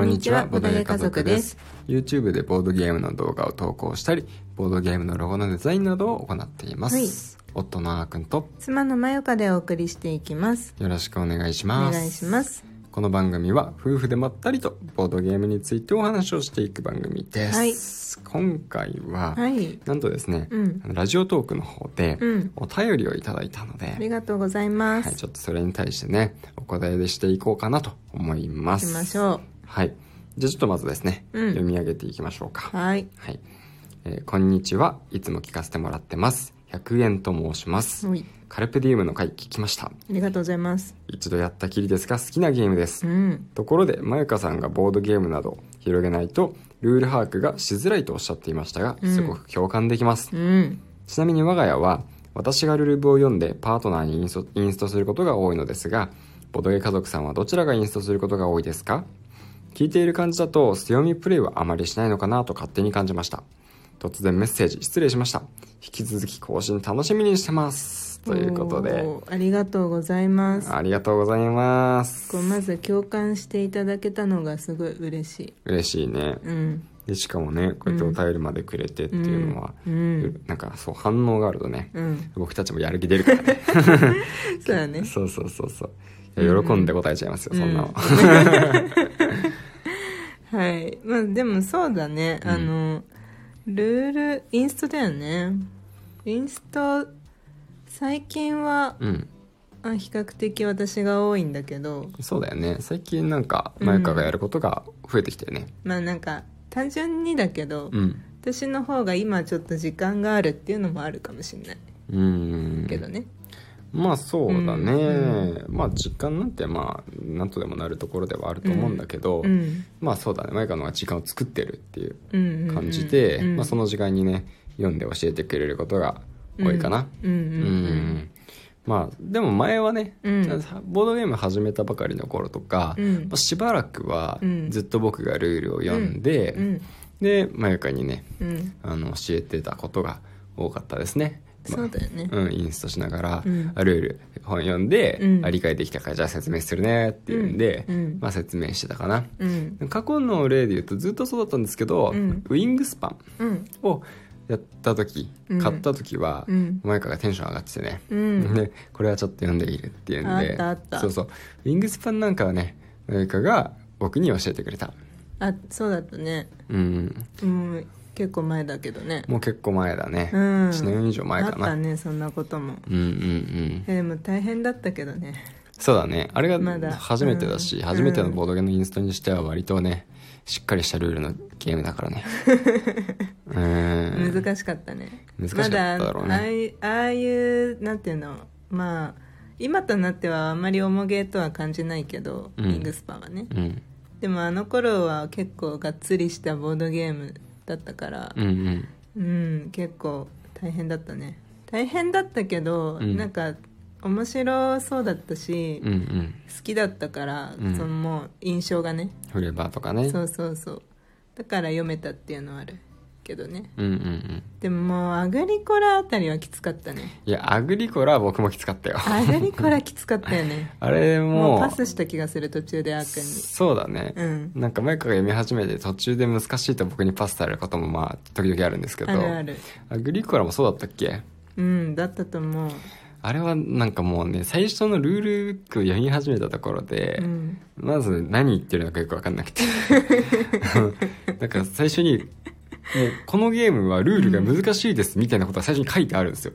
こんにちは、ボドゲ家族です。YouTube でボードゲームの動画を投稿したり、ボードゲームのロゴのデザインなどを行っています。はい夫のあーくんと妻のまよかでお送りしていきますよろしくお願いしおます。願いしますこの番組は夫婦でまったりとボードゲームについてお話をしていく番組です。今回は、はいなんとですね、うんラジオトークの方でうんお便りをいただいたので、ありがとうございます、はい、ちょっとそれに対してね、お答えでしていこうかなと思います。行きましょはい。じゃあちょっとまずですね、うん読み上げていきましょううか。はいはい。えーこんにちは。いつも聞かせてもらってます。100円と申します。はいカルペディウムの回聞きました。ありがとうございます一度やったきりですが好きなゲームです。うんところで、まゆかさんがボードゲームなど広げないと、ルール把握がしづらいとおっしゃっていましたが、うんすごく共感できます。うんちなみに我が家は私がルルブを読んでパートナーにインストインストすることが多いのですがボドゲ家族さんはどちらがインストすることが多いですか？聞いている感じだと強みプレイはあまりしないのかなと勝手に感じました。突然メッセージ失礼しました。引き続き更新楽しみにしてます。ということで。ありがとうございます。ありがとうございます。こうまず共感していただけたのがすごい嬉しい。嬉しいね。うん。でしかもねこうやってお便りまでくれてっていうのは、うん。なんかそう反応があるとね、うん。僕たちもやる気出るからね。そうだね。そうそうそうそう。喜んで答えちゃいますよ、そんなの、はい。まあでもそうだね、あのルールインストだよね。インスト最近はうん。あ比較的私が多いんだけど。そうだよね。最近なんかマユカがやることが増えてきたよね。まあなんか単純にだけど、うん。私の方が今ちょっと時間があるっていうのもあるかもしれない。うん。けどね、まあそうだね、うまあ時間なんてまあなんとでもなるところではあると思うんだけど、うんまあそうだね。マユカの方が時間を作ってるっていううんうんうん感じで、うん。まあ、その時間にね読んで教えてくれることが多いかな。うんうんうんまあでも前はね、うん。ボードゲーム始めたばかりの頃とか、うん。まあ、しばらくはうん。ずっと僕がルールを読んで、うんでまゆかにねうん。あの教えてたことが多かったですね、まあそうだよね。うん、インストしながら、うん。あルール本読んで、うん。あ理解できたからじゃあ説明するねっていうんで、うん。うん。まあ、説明してたかな。うん。過去の例で言うとずっとそうだったんですけど、うん。ウィングスパンうん。をやった時、うん。買った時は、うん。マイカがテンション上がっててね、うん。でこれはちょっと読んでいるっていうんでそうそう。ウィングスパンなんかはねマイカが僕に教えてくれた。あそうだったね。うん。うん結構前だけどね。もう結構前だね、うん。1年以上前かあったなねそんなことも。うんうんうん。えでも大変だったけどね。そうだね。あれまだ。が初めてだし、うん。初めてのボードゲームのインストにしては割とねしっかりしたルールのゲームだからね。うん。難しかったね。難しかっただろうね。まだああいうなんていうの？まあ今となってはあんまり重げとは感じないけど、うん。ウィングスパンはね。うん。でもあの頃は結構がっつりしたボードゲームだったから。うんうん。うん、結構大変だったね。大変だったけど、うん。なんか面白そうだったし、うんうん。好きだったから、うん。そのもう印象がね。フレーバーとかね。そうそうそう。だから読めたっていうのはあるけどね。うんうんうん。でももうアグリコラあたりはきつかったね。いやアグリコラは僕もきつかったよ。アグリコラきつかったよね。あれももうパスした気がする途中であーくんに。そうだね、うん。なんかマイカが読み始めて途中で難しいと僕にパスされることもまあ時々あるんですけど。あるある。アグリコラもそうだったっけ？うんだったと思う。あれはなんかもうね最初のルールブックを読み始めたところで、うん。まず何言ってるのかよく分かんなくて。だから最初にこのゲームはルールが難しいですみたいなことが最初に書いてあるんですよ、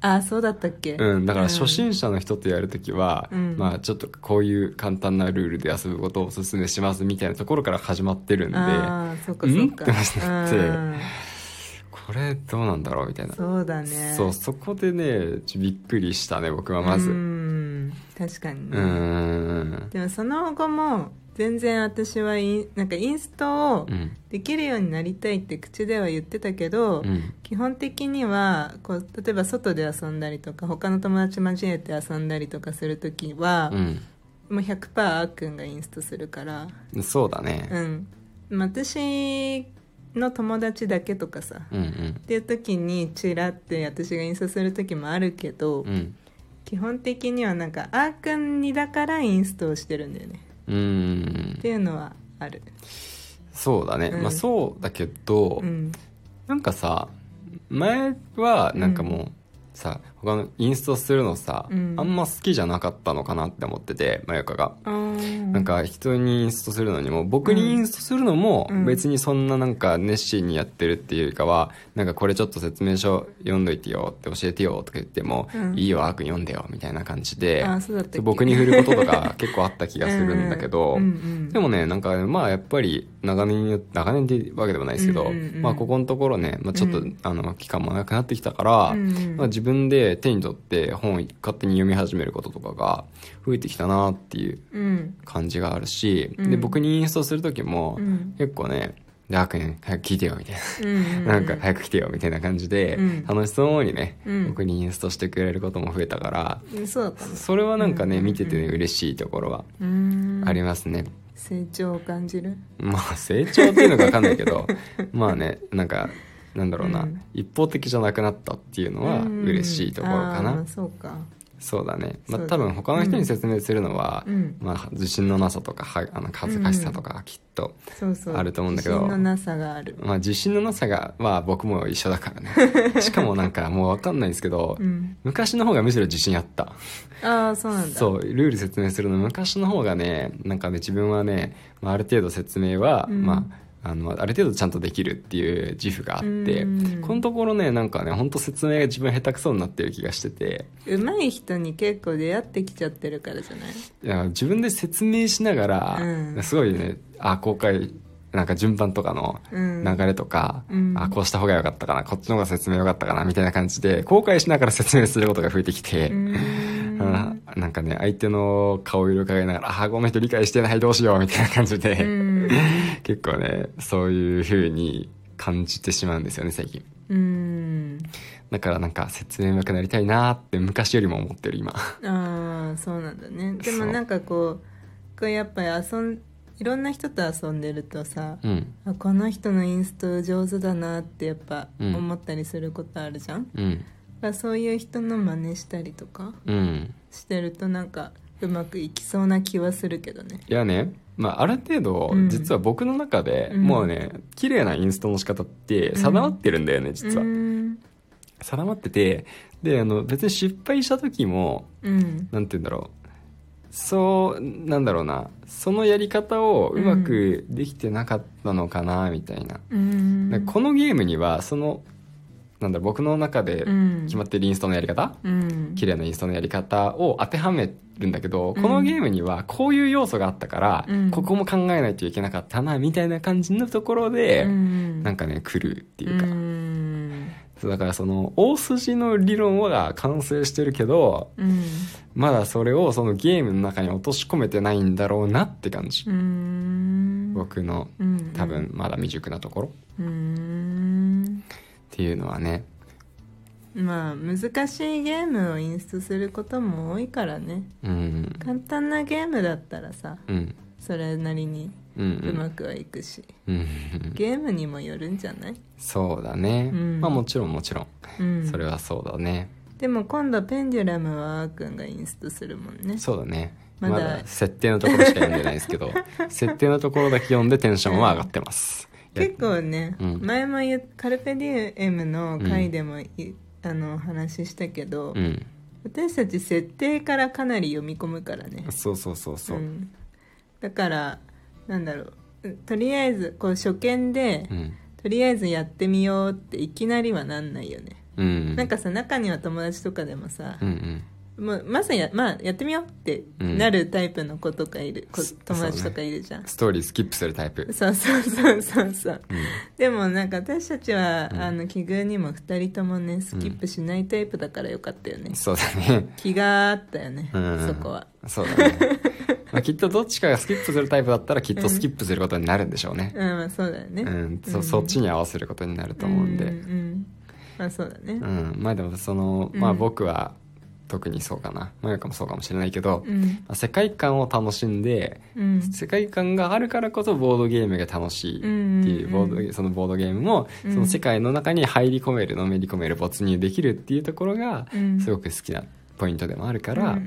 あそうだったっけ？うん、だから初心者の人とやるときは、うん。まあちょっとこういう簡単なルールで遊ぶことをおすすめしますみたいなところから始まってるんで。ああそっかそっか。うん？ってなってうん。これどうなんだろうみたいな。そうだね。そうそこでねびっくりしたね僕はまず。ううん。確かにーねん。でもその後も全然私はインなんかインストをうんできるようになりたいって口では言ってたけど、うん。基本的にはこう例えば外で遊んだりとか他の友達交えて遊んだりとかする時は、うん。もう100%あーくんがインストするから。そうだね。うん。まあ私の友達だけとかさ、うんうん。っていう時にチラって私がインストする時もあるけど、うん。基本的にはなんかあーくんにだからインストをしてるんだよねうーん。っていうのはある。そうだね、うんまあそうだけど、うん。なんかさ前はなんかもう、さ他のインストするのさ、うん。あんま好きじゃなかったのかなって思っててまゆかが。なんか人にインストするのにも僕にインストするのもうん。別にそんななんか熱心にやってるっていうよりかはなんかこれちょっと説明書読んどいてよって教えてよとか言っても、うん。いいよあーくん読んでよみたいな感じで僕に振ることとか結構あった気がするんだけど、うんうんでもねなんかまあやっぱり長年よ長年ってわけでもないですけど、うんうんうん。まあここのところね、まあ、ちょっと、うん。あの期間も長くなってきたから、うんうん。まあ、自分で手に取って本を勝手に読み始めることとかが増えてきたなっていううん感じがあるし、うん。で僕にインストする時も、うん。結構ね「ダークね早く聞いてよ」みたいうんうんな、なんか早く来てよみたいな感じで、うん。楽しそうにね、うん。僕にインストしてくれることも増えたから、うんそうだったのそれはなんかね、うん見てて、ね、嬉しいところはありますね、成長を感じる？まあ成長っていうのか分かんないけど まあねなんかなんだろうな、うん。一方的じゃなくなったっていうのは嬉しいところかな、うんそうか。そうだね、まあ、多分他の人に説明するのは、うん。まあ、自信のなさとかはあの恥ずかしさとかきっと、そうそう。あると思うんだけど自信のなさがある。まあ、自信のなさが、まあ、僕も一緒だからね。しかもなんかもう分かんないんですけど、うん。昔の方がむしろ自信あった。ああそうなんだ。そうルール説明するの。昔の方がねなんかね自分はね、まあ、ある程度説明は、うん。まああのある程度ちゃんとできるっていう自負があって、うん。このところねなんかね本当説明が自分下手くそになってる気がしてて。上手い人に結構出会ってきちゃってるからじゃない？いや自分で説明しながら、うん。すごいねあ公開なんか順番とかのうん。流れとか、うん。あこうした方が良かったかなこっちの方が説明良かったかなみたいな感じで公開しながら説明することが増えてきて、なんかね相手の顔色伺いながら「あこの人理解してないどうしよう」みたいな感じで、うん結構ねそういう風に感じてしまうんですよね最近。うん。だからなんか説明上手くなりたいなって昔よりも思ってる今。ああそうなんだね。でもなんかこうこうやっぱり遊んいろんな人と遊んでるとさ、うん。あこの人のインスト上手だなってやっぱうん。思ったりすることあるじゃん、だうんそういう人の真似したりとかうん。してるとなんかうまくいきそうな気はするけどね。いやね、まあ、ある程度、うん。実は僕の中で、うん。もうね綺麗なインストの仕方って定まってるんだよね、実は、うん。定まっててであの別に失敗した時もうん。なんて言うんだろう。そうなんだろうな。そのやり方をうまくできてなかったのかなみたいな、このゲームにはそのなんだろう僕の中でうん。決まってるインストのやり方、うん。綺麗なインストのやり方を当てはめるんだけど、うん。このゲームにはこういう要素があったから、うん。ここも考えないといけなかったなみたいな感じのところで、うん。なんかね来るっていうか、うん。だからその大筋の理論は完成してるけどうん。まだそれをそのゲームの中に落とし込めてないんだろうなって感じ、うん。僕のうん。多分まだ未熟なところ。うんっていうのはね。まあ難しいゲームをインストすることも多いからね。うん。簡単なゲームだったらさうん。それなりにうまくはいくし、うん。ゲームにもよるんじゃない、そうだね、うん。まあもちろんもちろん。うん、それはそうだね、でも今度ペンデュラムはあーくんがインストするもんね。そうだね。まだ設定のところしか読んでないですけど 設定のところだけ読んでテンションは上がってます、結構ね、うん。前も言うカルペディエムの回でもい、あの話したけど、うん。私たち設定からかなり読み込むからね。そうそうそうそう、ん、だからなんだろう。とりあえずこう初見で、うん。とりあえずやってみようっていきなりはなんないよね、うん。なんかさ中には友達とかでもさう、んうんもうまずや,、まあ、やってみようってなるタイプの子とかいる、こそ友達とかいるじゃん。ストーリースキップするタイプ。そうそうそうそうそう。うん。でもなんか私たちは、うん。あの奇遇にも2人ともねスキップしないタイプだからよかったよね、そうだね。気があったよね、うん。そこは。そうだね。まあきっとどっちかがスキップするタイプだったらきっとスキップすることになるんでしょうね。うん。まあそうだよね。うん、そそっちに合わせることになると思うんで。うんうんまあそうだね。うん、まあでもそのまあ僕は特にそうかな。まゆかもそうかもしれないけど、うん。まあ世界観を楽しんでうん。世界観があるからこそボードゲームが楽しいっていうボードゲそのボードゲームもうん。その世界の中に入り込めるのめり込める没入できるっていうところがうん。すごく好きなポイントでもあるから、やっ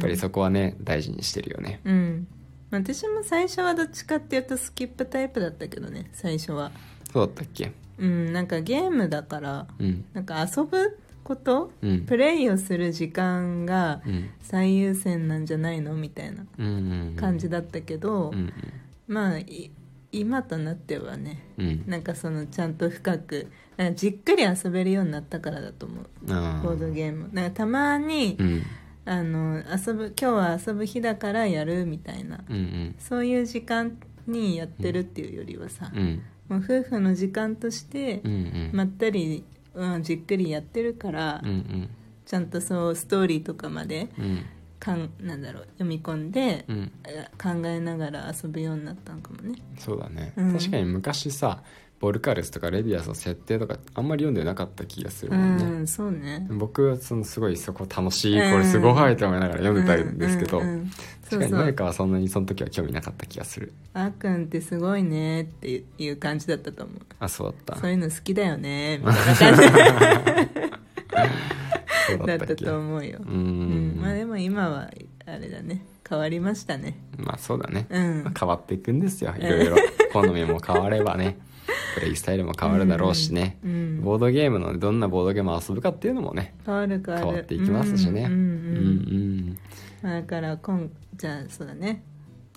ぱりそこはね大事にしてるよね。うん。私も最初はどっちかっていうとスキップタイプだったけどね最初は。そうだったっけ？うんなんかゲームだからうん。なんか遊ぶこと、うん。プレイをする時間がうん。最優先なんじゃないのみたいなうん。うん感じだったけど、うん。まあい今となってはねうん。うんなんかそのちゃんと深くじっくり遊べるようになったからだと思う。あボードゲーム。なんかたまに、うん。あの遊ぶ今日は遊ぶ日だからやるみたいなうんうん。そういう時間にやってるっていうよりはさ、うんもう夫婦の時間としてうんうんまったり、うん、じっくりやってるから、うんうん。ちゃんとそうストーリーとかまでうんかんなんだろう読み込んで、うん。え考えながら遊ぶようになったのかもね。そうだね、うん。確かに昔さボルカルスとかレディアスの設定とかあんまり読んでなかった気がするうもんね、んそうね。僕はそのすごいそこ楽しい、うんこれすごいと思いながら読んでたんですけど、確かにうそう何かはそんなにその時は興味なかった気がする。あーくんってすごいねっていう感じだったと思う。あそうだった。そういうの好きだよねみたいな感じ。だったと思うよ。ううん。んまあでも今はあれだね。変わりましたね。まあそうだね、うん。まあ変わっていくんですよ。いろいろ。好みも変わればねプレイスタイルも変わるだろうしね、うんボードゲームのどんなボードゲームを遊ぶかっていうのもね変わる変わる。変わっていきますしね。うんうんだから今じゃあそうだね。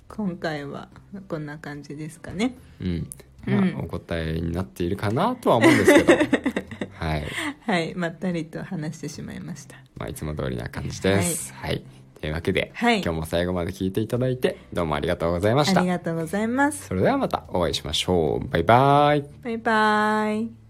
今回はこんな感じですかね。うん。まあ、うんお答えになっているかなとは思うんですけど。はい、はい。まったりと話してしまいました。まあ、いつも通りな感じです。はい、というわけで、はい。今日も最後まで聞いていただいてどうもありがとうございました。ありがとうございます。それではまたお会いしましょう。バイバイ。バイバイ